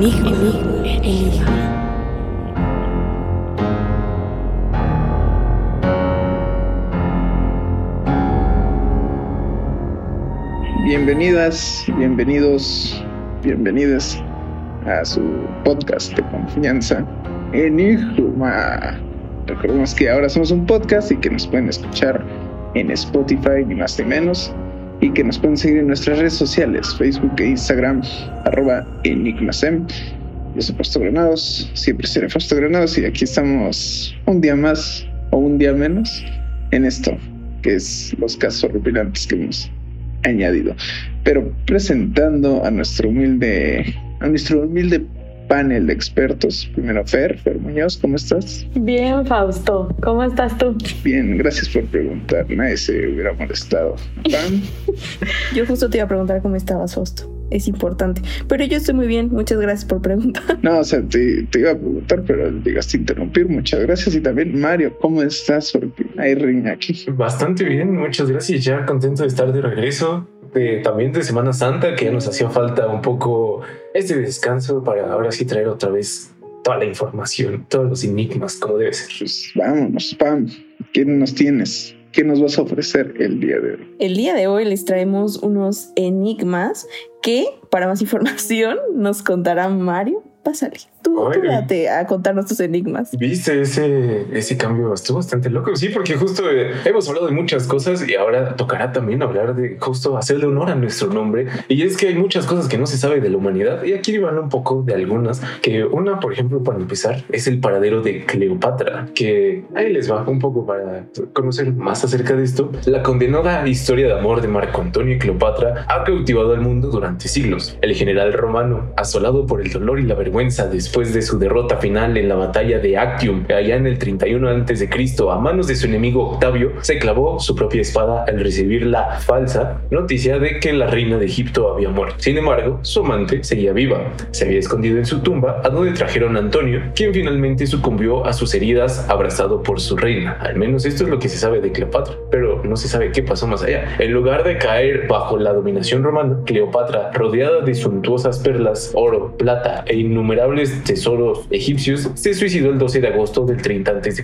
Enigma. Bienvenidas, bienvenidos, bienvenidas a su podcast de confianza, Enigma. Recordemos que ahora somos un podcast y que nos pueden escuchar en Spotify, ni más ni menos, y que nos pueden seguir en nuestras redes sociales, Facebook e Instagram, arroba enigmasem. Yo soy Fausto Granados, siempre seré Fausto Granados, y aquí estamos un día más o un día menos en esto, que es los casos horripilantes que hemos añadido. Pero presentando a nuestro humilde, a nuestro humilde panel de expertos. Primero Fer, Fer Muñoz, ¿cómo estás? Bien, Fausto, ¿cómo estás tú? Bien, gracias por preguntar. Nadie se hubiera molestado. Pam, Yo justo te iba a preguntar cómo estabas, Fausto. Es importante. Pero yo estoy muy bien. Muchas gracias por preguntar. No, o sea, te, te iba a preguntar, pero llegaste a interrumpir. Muchas gracias. Y también, Mario, ¿cómo estás? Porque hay riña aquí. Bastante bien, muchas gracias. Ya contento de estar de regreso. De, también de Semana Santa, que ya nos hacía falta un poco este descanso para ahora sí traer otra vez toda la información, todos los enigmas, como debe ser. Pues vámonos, Pam. ¿Qué nos tienes? ¿Qué nos vas a ofrecer el día de hoy? El día de hoy les traemos unos enigmas que, para más información, nos contará Mario. Pásale. Tú, tú Órale. date a contarnos tus enigmas. ¿Viste ese, ese cambio? Estuvo bastante loco. Sí, porque justo eh, hemos hablado de muchas cosas y ahora tocará también hablar de justo hacerle honor a nuestro nombre. Y es que hay muchas cosas que no se sabe de la humanidad. Y aquí van un poco de algunas. Que una, por ejemplo, para empezar, es el paradero de Cleopatra. Que ahí les va un poco para conocer más acerca de esto. La condenada historia de amor de Marco Antonio y Cleopatra ha cautivado al mundo durante siglos. El general romano, asolado por el dolor y la vergüenza después de su derrota final en la batalla de Actium, allá en el 31 a.C., a manos de su enemigo Octavio, se clavó su propia espada al recibir la falsa noticia de que la reina de Egipto había muerto. Sin embargo, su amante seguía viva. Se había escondido en su tumba, a donde trajeron a Antonio, quien finalmente sucumbió a sus heridas abrazado por su reina. Al menos esto es lo que se sabe de Cleopatra, pero no se sabe qué pasó más allá. En lugar de caer bajo la dominación romana, Cleopatra, rodeada de suntuosas perlas, oro, plata e innumerables tesoros egipcios, se suicidó el 12 de agosto del 30 a.C.,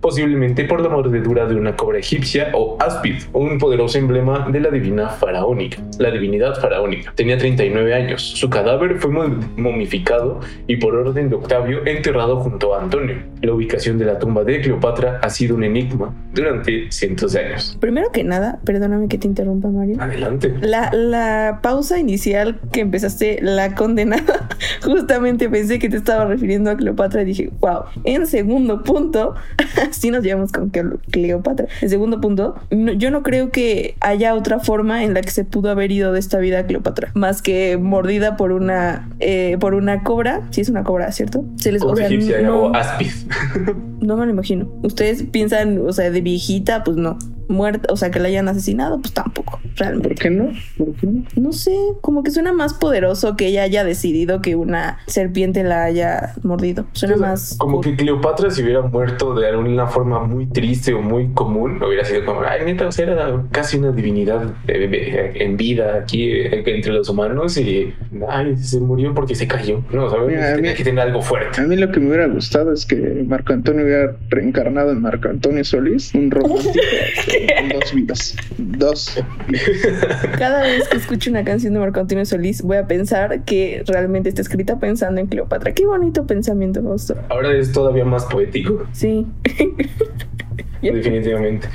posiblemente por la mordedura de una cobra egipcia o áspid, un poderoso emblema de la divina faraónica, la divinidad faraónica. Tenía 39 años. Su cadáver fue mo- momificado y por orden de Octavio enterrado junto a Antonio. La ubicación de la tumba de Cleopatra ha sido un enigma durante cientos de años. Primero que nada, perdóname que te interrumpa, Mario. Adelante. La, la pausa inicial que empezaste, la condenada, justamente pensé que te estaba refiriendo a Cleopatra y dije, wow. En segundo punto, así nos llevamos con Cle- Cleopatra. En segundo punto, no- yo no creo que haya otra forma en la que se pudo haber ido de esta vida Cleopatra, más que mordida por una, eh, por una cobra. Si es una cobra, ¿cierto? Se les, o sea, egipcia no- o áspid. no me lo imagino. Ustedes piensan, o sea, de viejita, pues no. Muerta, o sea, que la hayan asesinado, pues tampoco, ¿Por realmente. qué no? ¿Por qué no? No sé, como que suena más poderoso que ella haya decidido que una serpiente la haya mordido. Suena O sea, más. Como que Cleopatra si hubiera muerto de alguna forma muy triste o muy común, hubiera sido como, ay, neta, o sea, era casi una divinidad eh, eh, en vida aquí eh, entre los humanos y, ay, se murió porque se cayó. No, ¿sabes? Mira, Tenía mira. que tener algo fuerte. A mí lo que me hubiera gustado es que Marco Antonio hubiera reencarnado en Marco Antonio Solís, un romántico con dos vidas. Dos. Cada vez que escucho una canción de Marco Antonio Solís, voy a pensar que realmente está escrita pensando en Cleopatra. Qué bonito pensamiento, Fausto. Ahora es todavía más poético. Sí. Definitivamente.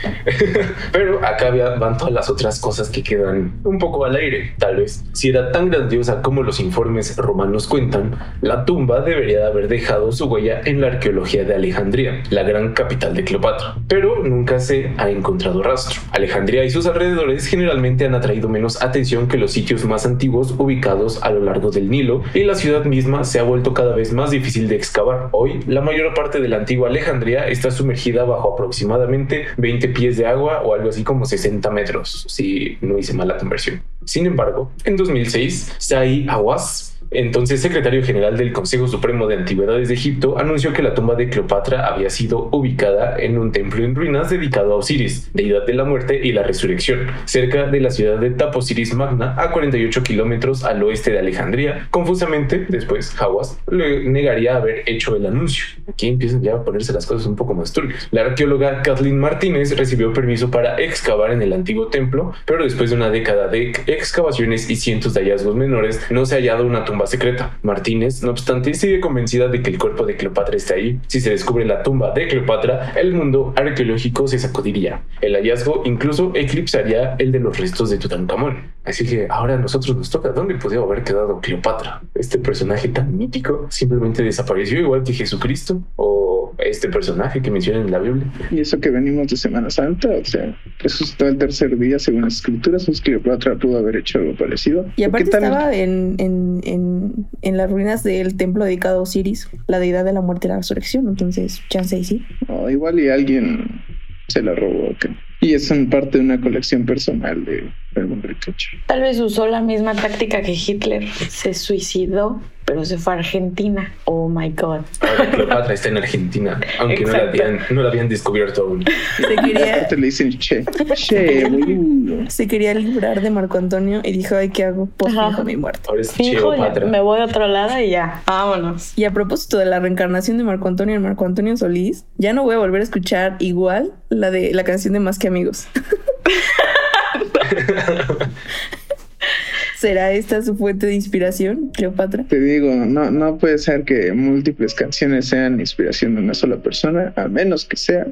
Pero acá van todas las otras cosas que quedan un poco al aire, tal vez. Si era tan grandiosa como los informes romanos cuentan, la tumba debería de haber dejado su huella en la arqueología de Alejandría, la gran capital de Cleopatra. Pero nunca se ha encontrado rastro. Alejandría y sus alrededores generalmente han atraído menos atención que los sitios más antiguos ubicados a lo largo del Nilo, y la ciudad misma se ha vuelto cada vez más difícil de excavar. Hoy, la mayor parte de la antigua Alejandría está sumergida bajo aproximadamente 20 pies de agua o algo así como 60 metros, si no hice mal la conversión. Sin embargo, en 2006, Sai Awas entonces secretario general del Consejo Supremo de Antigüedades de Egipto, anunció que la tumba de Cleopatra había sido ubicada en un templo en ruinas dedicado a Osiris, deidad de la muerte y la resurrección, cerca de la ciudad de Taposiris Magna, a 48 kilómetros al oeste de Alejandría. Confusamente, después Hawass le negaría haber hecho el anuncio. Aquí empiezan ya a ponerse las cosas un poco más turbias. La arqueóloga Kathleen Martínez recibió permiso para excavar en el antiguo templo, pero después de una década de excavaciones y cientos de hallazgos menores, no se ha hallado una tumba secreta. Martínez, no obstante, sigue convencida de que el cuerpo de Cleopatra está ahí. Si se descubre la tumba de Cleopatra, el mundo arqueológico se sacudiría. El hallazgo incluso eclipsaría el de los restos de Tutankamón. Así que ahora a nosotros nos toca dónde podría haber quedado Cleopatra. Este personaje tan mítico simplemente desapareció igual que Jesucristo o este personaje que mencionan en la Biblia. Y eso que venimos de Semana Santa, o sea, resucitó el tercer día según las escrituras, pues Cleopatra pudo haber hecho algo parecido. Y aparte estaba en, en, en, en las ruinas del templo dedicado a Osiris, la deidad de la muerte y la resurrección. Entonces, chance y sí. O igual y alguien se la robó. ¿ok? Y es en parte de una colección personal de algún ricacho. Tal vez usó la misma táctica que Hitler. Se suicidó, pero se fue a Argentina. Oh my God. Ahora Cleopatra está en Argentina, aunque no la, habían, no la habían descubierto aún. Se quería, Aparte le dicen che, che, boludo. se quería librar de Marco Antonio y dijo, ay, ¿qué hago? Pues fijo mi muerte. Ahora es Fijo, Cleopatra. me voy a otro lado y ya. Vámonos. Y a propósito de la reencarnación de Marco Antonio en Marco Antonio Solís, ya no voy a volver a escuchar igual la de la canción de Más que Amigos. ¿Será esta su fuente de inspiración, Cleopatra? Te digo, no, no puede ser que múltiples canciones sean inspiración de una sola persona, a menos que sea.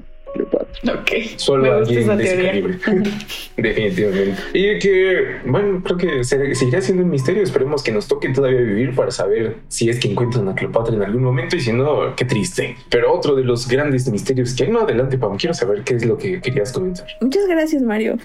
Ok. Solo alguien de ese calibre. Definitivamente. Y que, bueno, creo que se- seguirá siendo un misterio. Esperemos que nos toque todavía vivir para saber si es que encuentran a Cleopatra en algún momento y si no, qué triste. Pero otro de los grandes misterios que hay, no, adelante, Pam, quiero saber qué es lo que querías comentar. Muchas gracias, Mario.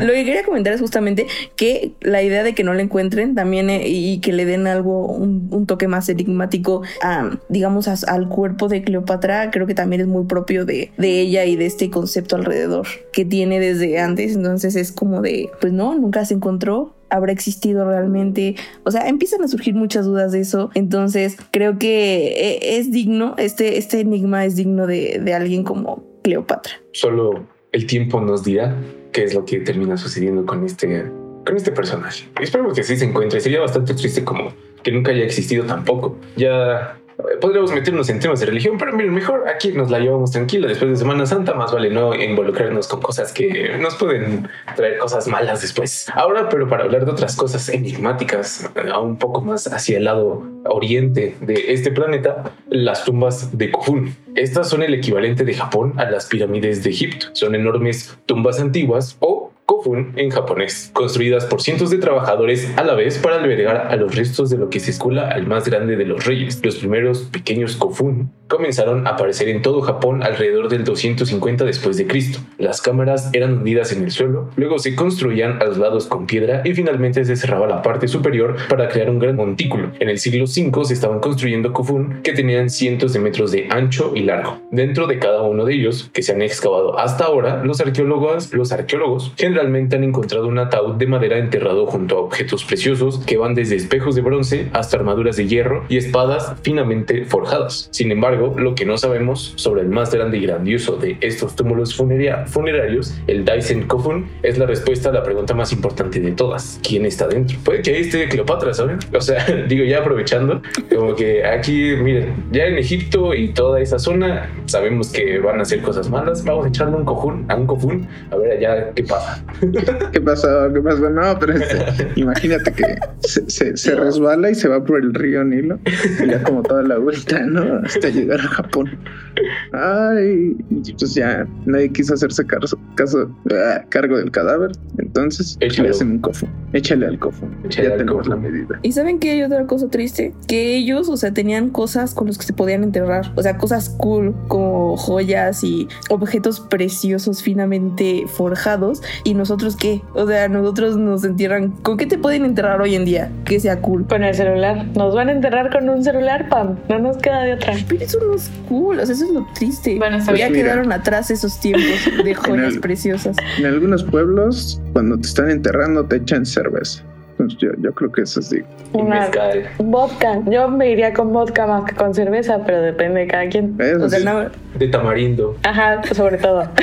Lo que quería comentar es justamente que la idea de que no la encuentren también eh, y que le den algo, un, un toque más enigmático, a, digamos, a- al cuerpo de Cleopatra, creo que también es muy propio de, de ella y de este concepto alrededor que tiene desde antes. Entonces es como de, pues no, nunca se encontró. ¿Habrá existido realmente? O sea, empiezan a surgir muchas dudas de eso. Entonces, creo que eh, es digno, este, este enigma es digno de, de alguien como Cleopatra. Solo el tiempo nos dirá qué es lo que termina sucediendo con este, con este personaje. Esperemos que sí se encuentre. Sería bastante triste como que nunca haya existido tampoco. Ya podríamos meternos en temas de religión, pero miren, mejor aquí nos la llevamos tranquila después de Semana Santa. Más vale no involucrarnos con cosas que nos pueden traer cosas malas después. Ahora, pero para hablar de otras cosas enigmáticas, eh, un poco más hacia el lado oriente de este planeta, las tumbas de Kofun. Estas son el equivalente de Japón a las pirámides de Egipto. Son enormes tumbas antiguas o Kofun en japonés, construidas por cientos de trabajadores a la vez para albergar a los restos de lo que se escula al más grande de los reyes. Los primeros pequeños Kofun comenzaron a aparecer en todo Japón alrededor del 250 después de Cristo. Las cámaras eran hundidas en el suelo, luego se construían a los lados con piedra y finalmente se cerraba la parte superior para crear un gran montículo. En el siglo V se estaban construyendo Kofun que tenían cientos de metros de ancho y largo. Dentro de cada uno de ellos, que se han excavado hasta ahora, los arqueólogos, los arqueólogos generalmente han encontrado un ataúd de madera enterrado junto a objetos preciosos que van desde espejos de bronce hasta armaduras de hierro y espadas finamente forjadas. Sin embargo, lo que no sabemos sobre el más grande y grandioso de estos túmulos funerarios, el Daisen Kofun, es la respuesta a la pregunta más importante de todas. ¿Quién está dentro? Puede que ahí esté Cleopatra, ¿saben? O sea, digo ya aprovechando, como que aquí, miren, ya en Egipto y toda esa zona sabemos que van a hacer cosas malas. Vamos a echarle un cojún, a un Kofun, a ver allá qué pasa. ¿Qué pasó? ¿Qué pasó? No, pero este, imagínate que se, se, se resbala y se va por el río Nilo y ya como toda la vuelta, ¿no? Hasta llegar a Japón. Ay, pues ya nadie quiso hacerse caso, caso- ah, cargo del cadáver. Entonces Échalo. le hacen un cofo. Échale al cofo. Échale ya al tenemos la medida. ¿Y saben que hay otra cosa triste? Que ellos, o sea, tenían cosas con las que se podían enterrar. O sea, cosas cool, como joyas y objetos preciosos finamente forjados. ¿Y nosotros qué? O sea, nosotros nos entierran. ¿Con qué te pueden enterrar hoy en día? Que sea cool. Con el celular. Nos van a enterrar con un celular, Pam. No nos queda de otra. Pero eso no es cool, o sea, eso es lo triste. Bueno, ya. Mira. quedaron atrás esos tiempos de joyas el- preciosas. En algunos pueblos, cuando te están enterrando, te echan cerveza. Pues yo, yo creo que eso sí. Y Una-. Vodka. Yo me iría con vodka más que con cerveza, pero depende de cada quien. Eso O sea, sí. no- De tamarindo. Ajá, sobre todo.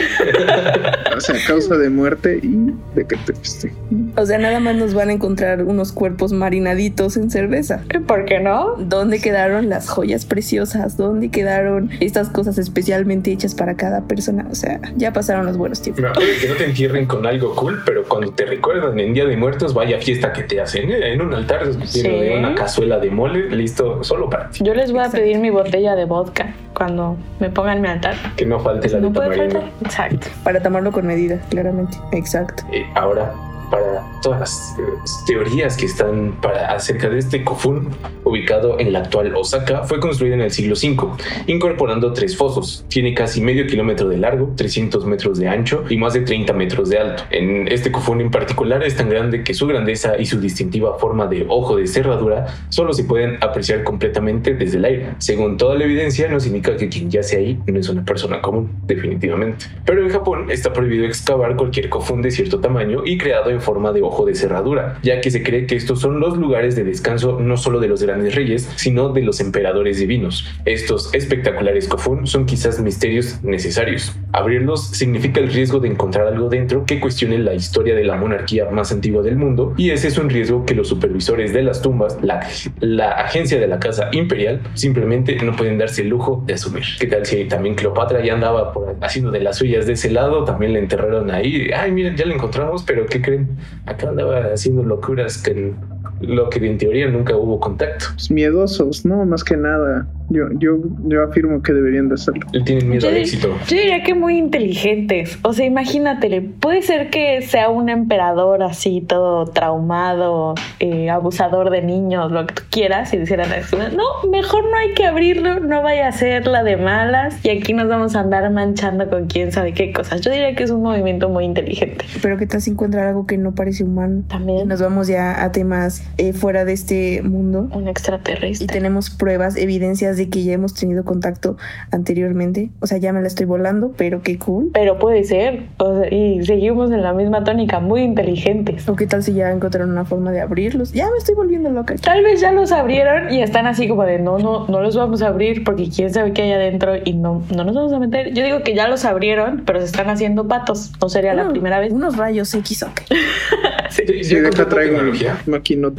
O sea, causa de muerte y de que te piste. o sea, nada más nos van a encontrar unos cuerpos marinaditos en cerveza. ¿Por qué no? ¿Dónde quedaron las joyas preciosas? ¿Dónde quedaron estas cosas especialmente hechas para cada persona? O sea, ya pasaron los buenos tiempos. Me acuerdo que no te entierren con algo cool, pero cuando te recuerdan en Día de Muertos, vaya fiesta que te hacen ¿eh? en un altar Sí. de una cazuela de mole, listo, solo para ti. Yo les voy a Exacto. pedir mi botella de vodka cuando me pongan mi altar. Que no falte la No de puede faltar. Exacto. Para tomarlo con medida, claramente. Exacto. Eh, ahora, para todas las eh, teorías que están para, acerca de este Kofun, ubicado en la actual Osaka, fue construido en el siglo V, incorporando tres fosos. Tiene casi medio kilómetro de largo, 300 metros de ancho y más de 30 metros de alto. En este Kofun en particular es tan grande que su grandeza y su distintiva forma de ojo de cerradura solo se pueden apreciar completamente desde el aire. Según toda la evidencia, nos indica que quien yace ahí no es una persona común, definitivamente. Pero en Japón está prohibido excavar cualquier Kofun de cierto tamaño y creado en forma de ojo de cerradura, ya que se cree que estos son los lugares de descanso no solo de los grandes reyes, sino de los emperadores divinos. Estos espectaculares Kofun son quizás misterios necesarios. Abrirlos significa el riesgo de encontrar algo dentro que cuestione la historia de la monarquía más antigua del mundo, y ese es un riesgo que los supervisores de las tumbas, la, la agencia de la casa imperial, simplemente no pueden darse el lujo de asumir. ¿Qué tal si también Cleopatra ya andaba haciendo de las suyas de ese lado? También la enterraron ahí. Ay, miren, ya la encontramos, pero ¿qué creen? Acá andaba haciendo locuras que lo que en teoría nunca hubo contacto. Pues miedosos, ¿no? Más que nada. Yo, yo, yo afirmo que deberían de hacerlo. Él tiene miedo Yo, al éxito. yo diría que muy inteligentes. O sea, imagínatele, puede ser que sea un emperador así, todo traumado, eh, abusador de niños, lo que tú quieras, y dijeran. No, mejor no hay que abrirlo, no vaya a ser la de malas, y aquí nos vamos a andar manchando con quién sabe qué cosas. Yo diría que es un movimiento muy inteligente. Pero qué tal si encuentran algo que no parece humano. También Nos vamos ya a temas eh, fuera de este mundo. un Y extraterrestre. tenemos pruebas, evidencias de que ya hemos tenido contacto anteriormente. O sea, ya me la estoy volando, pero qué cool. Pero puede ser, o sea, y seguimos en la misma tónica, muy inteligentes. O qué tal si ya encontraron una forma de abrirlos. Ya me estoy volviendo loca. Tal vez ya los abrieron y están así como de no, no, no los vamos a abrir porque quién sabe qué hay adentro y no, no nos vamos a meter. Yo digo que ya los abrieron, pero se están haciendo patos. No sería la Uno- primera vez. Unos rayos X, ok. Sí, deja tanta traigo tecnología. maquinota, ¿no?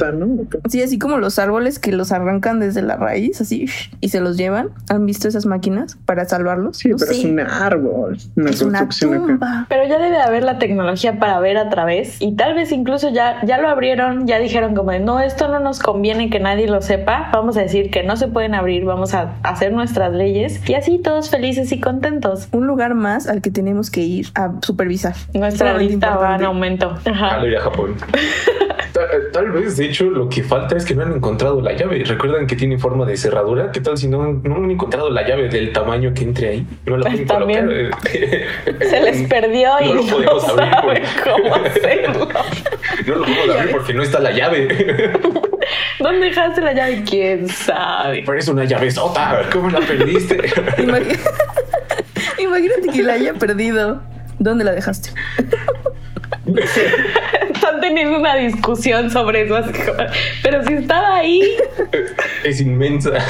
Sí, así como los árboles que los arrancan desde la raíz, así, y se los llevan. ¿Han visto esas máquinas para salvarlos? Sí, pero es un árbol, una Es una construcción acá. tumba. Pero ya debe haber la tecnología para ver a través y tal vez incluso ya, ya lo abrieron, ya dijeron como de no, esto no nos conviene que nadie lo sepa, vamos a decir que no se pueden abrir, vamos a hacer nuestras leyes y así todos felices y contentos. Un lugar más al que tenemos que ir a supervisar. Nuestra lista va en aumento. Ajá. Al ir a Japón. tal, tal vez, de hecho, lo que falta es que no han encontrado la llave. ¿Recuerdan que tiene forma de cerradura? ¿Qué tal si no, no han encontrado la llave del tamaño que entre ahí? No la pueden También. colocar. Se les perdió No y lo no podemos abrir saben por- cómo hacerlo. No lo podemos abrir porque no está la llave. ¿Dónde dejaste la llave? ¿Quién sabe? Pero es una llave sota. ¿Cómo la perdiste? Imagi- Imagínate que la haya perdido. ¿Dónde la dejaste? Están teniendo una discusión sobre eso. así como, Pero si estaba ahí. es inmensa.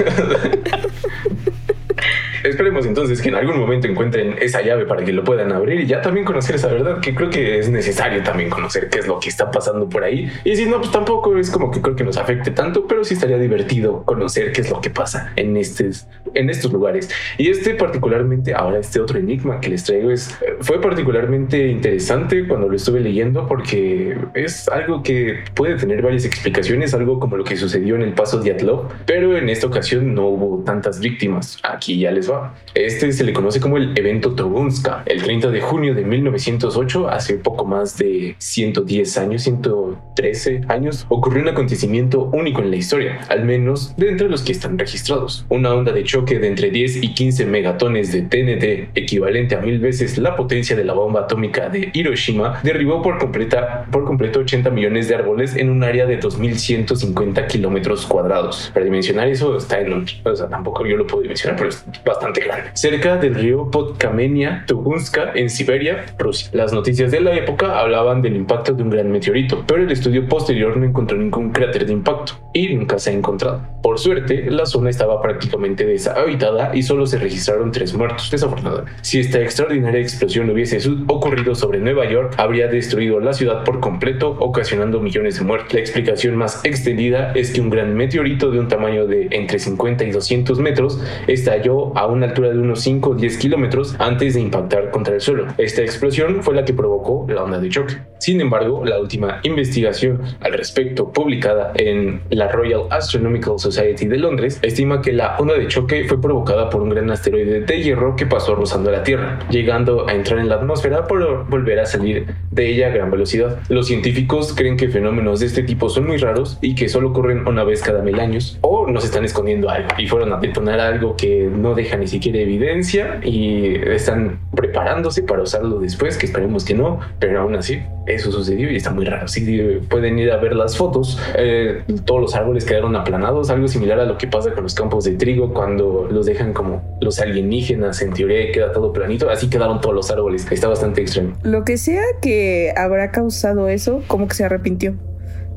Esperemos entonces que en algún momento encuentren esa llave para que lo puedan abrir y ya también conocer esa verdad, que creo que es necesario también conocer qué es lo que está pasando por ahí. Y si no, pues tampoco es como que creo que nos afecte tanto, pero sí estaría divertido conocer qué es lo que pasa en, estes, en estos lugares. Y este particularmente, ahora este otro enigma que les traigo es, fue particularmente interesante cuando lo estuve leyendo porque es algo que puede tener varias explicaciones, algo como lo que sucedió en el paso de Atlov, pero en esta ocasión no hubo tantas víctimas. Aquí ya les va. Este se le conoce como el evento Togunska. El 30 de junio de 1908, hace poco más de 110 años, 113 años, ocurrió un acontecimiento único en la historia, al menos de entre los que están registrados. Una onda de choque de entre 10 y 15 megatones de TNT, equivalente a mil veces la potencia de la bomba atómica de Hiroshima, derribó por, completa, por completo 80 millones de árboles en un área de 2.150 kilómetros cuadrados. Para dimensionar eso está en un... O sea, tampoco yo lo puedo dimensionar, pero es bastante bastante grande, cerca del río Podkamenia Tugunska en Siberia, Rusia. Las noticias de la época hablaban del impacto de un gran meteorito, pero el estudio posterior no encontró ningún cráter de impacto y nunca se ha encontrado. Por suerte, la zona estaba prácticamente deshabitada y solo se registraron tres muertos, desafortunadamente. Si esta extraordinaria explosión hubiese ocurrido sobre Nueva York, habría destruido la ciudad por completo, ocasionando millones de muertos. La explicación más extendida es que un gran meteorito de un tamaño de entre 50 y 200 metros estalló a una altura de unos 5 o 10 kilómetros antes de impactar contra el suelo. Esta explosión fue la que provocó la onda de choque. Sin embargo, la última investigación al respecto publicada en la Royal Astronomical Society de Londres estima que la onda de choque fue provocada por un gran asteroide de hierro que pasó rozando la Tierra, llegando a entrar en la atmósfera por volver a salir de ella a gran velocidad. Los científicos creen que fenómenos de este tipo son muy raros y que solo ocurren una vez cada mil años o nos están escondiendo algo y fueron a detonar algo que no deja ni siquiera evidencia y están preparándose para usarlo después, que esperemos que no, pero aún así eso sucedió y está muy raro. Si pueden ir a ver las fotos, eh, todos los árboles quedaron aplanados, algo similar a lo que pasa con los campos de trigo cuando los dejan como los alienígenas, en teoría queda todo planito, así quedaron todos los árboles. Está bastante extraño. Lo que sea que habrá causado eso, como que se arrepintió.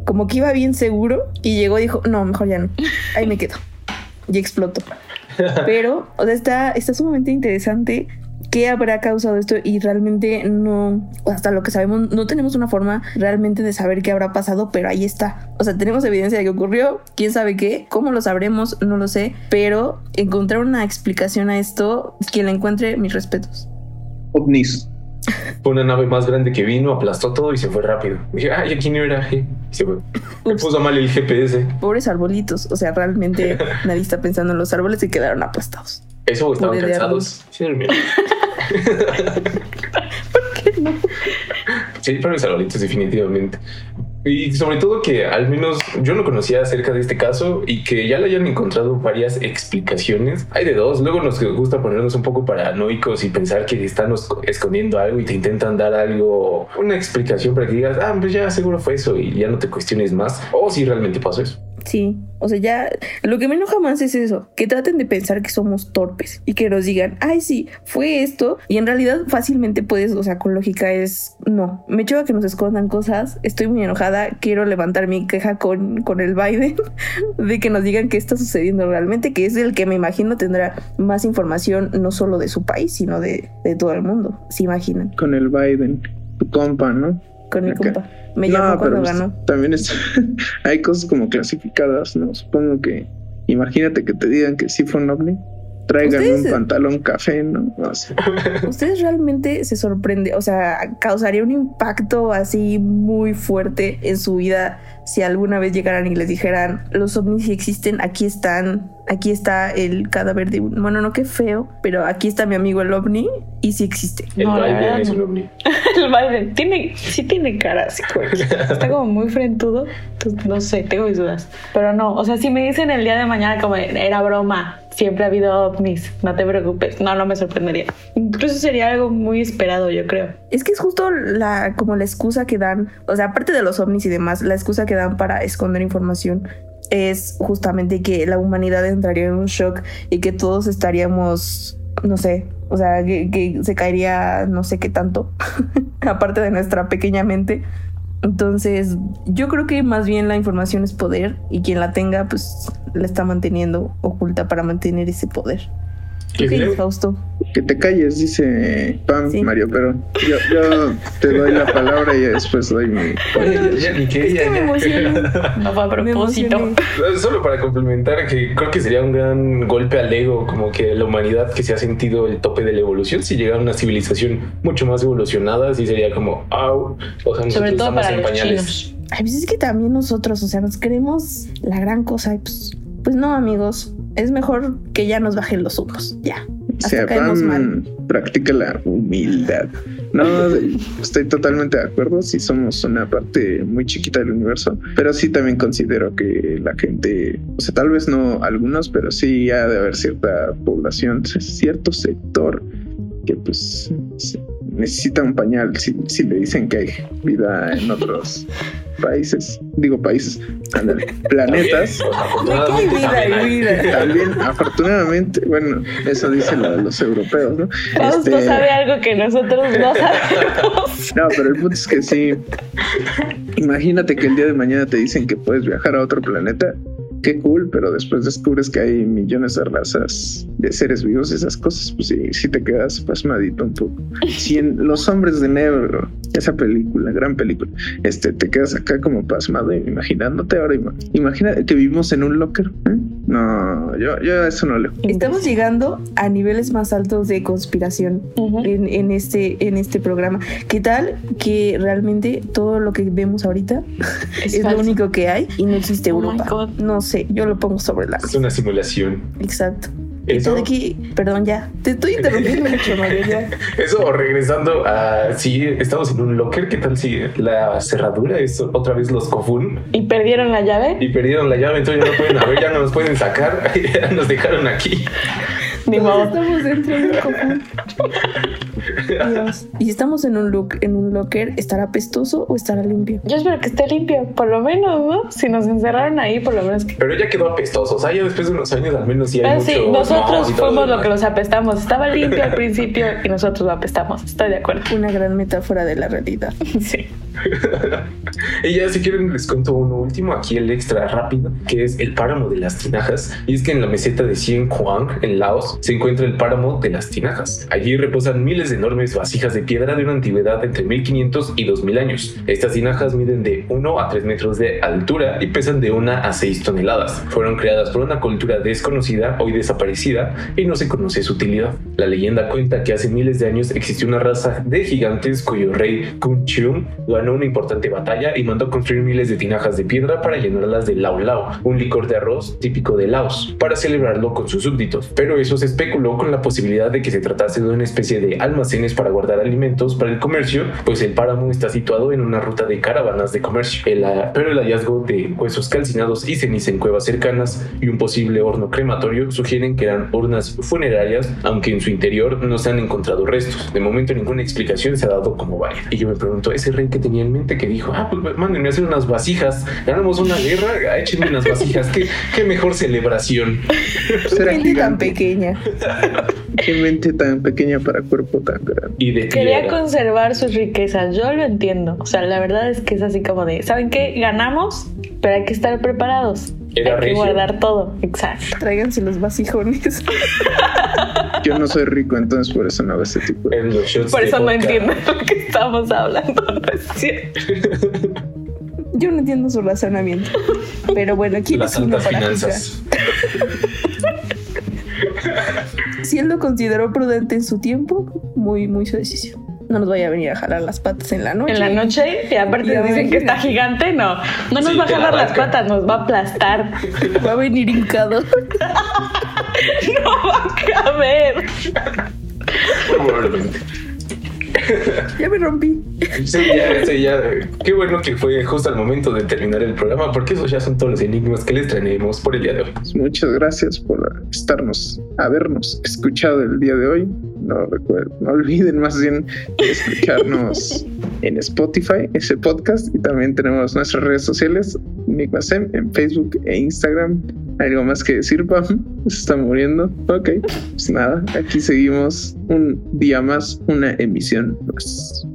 Como que iba bien seguro y llegó y dijo, no, mejor ya no. Ahí me quedo. Y explotó. Pero, o sea, está, está sumamente interesante qué habrá causado esto y realmente no, hasta lo que sabemos, no tenemos una forma realmente de saber qué habrá pasado, pero ahí está. O sea, tenemos evidencia de que ocurrió, quién sabe qué, cómo lo sabremos, no lo sé, pero encontrar una explicación a esto, quien la encuentre, mis respetos. OVNIs. Fue una nave más grande que vino, aplastó todo y se fue rápido. dije, ay, aquí no era. Y se fue. Me puso mal el GPS. Pobres arbolitos. O sea, realmente nadie está pensando en los árboles y quedaron aplastados. Eso estaban Pobre cansados. Sí. ¿Por qué no? Sí, pero mis arbolitos, definitivamente. Y sobre todo que al menos yo no conocía acerca de este caso y que ya le hayan encontrado varias explicaciones. Hay de dos. Luego nos gusta ponernos un poco paranoicos y pensar que están escondiendo algo y te intentan dar algo, una explicación para que digas, ah, pues ya seguro fue eso y ya no te cuestiones más. O si realmente pasó eso. Sí, o sea, ya lo que me enoja más es eso, que traten de pensar que somos torpes y que nos digan, ay, sí, fue esto, y en realidad fácilmente puedes, o sea, con lógica es, no, me choca que nos escondan cosas, estoy muy enojada, quiero levantar mi queja con, con el Biden de que nos digan qué está sucediendo realmente, que es el que me imagino tendrá más información no solo de su país, sino de, de todo el mundo, se imaginan, Con el Biden, tu compa, ¿no? con mi compa. Me no, llamó cuando pero ganó. también es, hay cosas como clasificadas, ¿no? Supongo que, imagínate que te digan que sí fue un ovni, traigan Ustedes- un pantalón café, ¿no? O sea, ¿Ustedes realmente se sorprende, o sea, causaría un impacto así muy fuerte en su vida si alguna vez llegaran y les dijeran, los ovnis sí existen, aquí están, aquí está el cadáver de un... Bueno, no, qué feo, pero aquí está mi amigo el ovni y sí existe. El No, la Biden verdad es un ovni. El Biden tiene, sí tiene cara así, güey. Está como muy frentudo. Entonces, no sé, tengo mis dudas. Pero no, o sea, si me dicen el día de mañana como era broma, siempre ha habido ovnis, no te preocupes. No, no me sorprendería. Incluso sería algo muy esperado, yo creo. Es que es justo la, como la excusa que dan, o sea, aparte de los ovnis y demás, la excusa que dan para esconder información es justamente que la humanidad entraría en un shock y que todos estaríamos, no sé, o sea, que, que se caería no sé qué tanto, aparte de nuestra pequeña mente. Entonces, yo creo que más bien la información es poder y quien la tenga, pues la está manteniendo oculta para mantener ese poder. ¿Tú Que qué dices, sí. Fausto? que te calles, dice Pam, Sí. Mario, pero yo, yo te doy la palabra y después doy mi... Oye, ya ni quería, Es que me emocioné. No fue a propósito. Solo para complementar que creo que sería un gran golpe al ego, como que la humanidad que se ha sentido el tope de la evolución, si llegara una civilización mucho más evolucionada, sí sería como, au, o sea, nosotros Sobre todo estamos para en los pañales. chinos. Ay, pues es que también nosotros, o sea, nos creemos la gran cosa y pues, pues no, amigos. Es mejor que ya nos bajen los humos. Ya. Hasta caemos mal. practica la humildad. No, estoy totalmente de acuerdo. Sí somos una parte muy chiquita del universo, pero sí también considero que la gente, o sea, tal vez no algunos, pero sí ha de haber cierta población, cierto sector que pues necesita un pañal si, si le dicen que hay vida en otros países, digo países, ándale, planetas. Afortunadamente vida, también hay hay. vida. También, afortunadamente, bueno, eso dicen los europeos, ¿no? Fausto Este, sabe algo que nosotros no sabemos. No, pero el punto es que sí. Imagínate que el día de mañana te dicen que puedes viajar a otro planeta. Qué cool, pero después descubres que hay millones de razas de seres vivos, esas cosas, pues sí, sí te quedas pasmadito un poco. Si en Los Hombres de Negro, esa película, gran película, este, te quedas acá como pasmado imaginándote ahora, ima- imagina que vivimos en un locker. ¿eh? No, yo, yo a eso no le. Estamos llegando a niveles más altos de conspiración en, en este, en este programa. ¿Qué tal que realmente todo lo que vemos ahorita Es es, lo único que hay y no existe Oh Europa? No sé, yo lo pongo sobre la Es una simulación. Exacto. Eso, Todo aquí, perdón, ya. Te estoy interrumpiendo mucho, Mario. Ya. eso regresando a si estamos en un locker, ¿qué tal si la cerradura es otra vez los Kofun ¿Y perdieron la llave? y perdieron la llave? Entonces ya no pueden abrir, ya no nos pueden sacar, ya nos dejaron aquí. Ni Todos modo. estamos dentro de un cofón. Dios. Y si estamos en un look, en un locker, ¿estará pestoso o estará limpio? Yo espero que esté limpio, por lo menos, ¿no? Si nos encerraron ahí, por lo menos que. Pero ya quedó apestoso, o sea, ya después de unos años al menos sí hay Pero mucho sí, nosotros fuimos lo que los apestamos. Estaba limpio al principio y nosotros lo apestamos. Estoy de acuerdo. Una gran metáfora de la realidad. Sí. Y ya si quieren les cuento uno último, aquí el extra rápido, que es el páramo de las tinajas. Y es que en la meseta de Sien Huang, en Laos, se encuentra el páramo de las tinajas. Allí reposan miles de enormes vasijas de piedra de una antigüedad entre 1500 y 2000 años. Estas tinajas miden de 1 a 3 metros de altura y pesan de 1 a 6 toneladas. Fueron creadas por una cultura desconocida, hoy desaparecida, y no se conoce su utilidad. La leyenda cuenta que hace miles de años existió una raza de gigantes cuyo rey Kun Chiung ganó una importante batalla y mandó construir miles de tinajas de piedra para llenarlas de lao lao, un licor de arroz típico de Laos, para celebrarlo con sus súbditos. Pero eso se especuló con la posibilidad de que se tratase de una especie de almacenes para guardar alimentos para el comercio, pues el páramo está situado en una ruta de caravanas de comercio. El, ah, pero el hallazgo de huesos calcinados y ceniza en cuevas cercanas y un posible horno crematorio sugieren que eran urnas funerarias, aunque en su interior no se han encontrado restos. De momento ninguna explicación se ha dado como válida. Y yo me pregunto, ese rey que tenía en mente que dijo, ah, pues mándenme a hacer unas vasijas, ganamos una guerra, échenme unas vasijas, qué, qué mejor celebración. Pues era tan pequeña. Qué mente tan pequeña para cuerpo tan grande. Y de Quería piedra. conservar sus riquezas. Yo lo entiendo. O sea, la verdad es que es así como de, ¿saben qué? Ganamos, pero hay que estar preparados. Era hay que regio. guardar todo. Exacto. Tráiganse los vasijones. Yo no soy rico, entonces por eso no hago ese tipo de... Por eso no entiendo lo que estamos hablando. Yo no entiendo su razonamiento. Pero bueno, aquí Las es uno para finanzas. Si él lo consideró prudente en su tiempo, muy, muy su decisión. No nos vaya a venir a jalar las patas en la noche. En la noche, y aparte Ya dicen que está gigante, no. No nos Sí, va a la jalar las patas, nos va a aplastar. Va a venir hincado. no va a caber. Ya me rompí. Sí, ya, sí, ya. Qué bueno que fue justo al momento de terminar el programa, porque esos ya son todos los enigmas que les traemos por el día de hoy. Pues muchas gracias por estarnos, habernos escuchado el día de hoy. No recuerden, no olviden más bien escucharnos en Spotify, ese podcast, y también tenemos nuestras redes sociales, Enigmasem, en Facebook e Instagram. ¿Algo más que decir, Pam? Se está muriendo. Ok, pues nada, aquí seguimos un día más, una emisión más.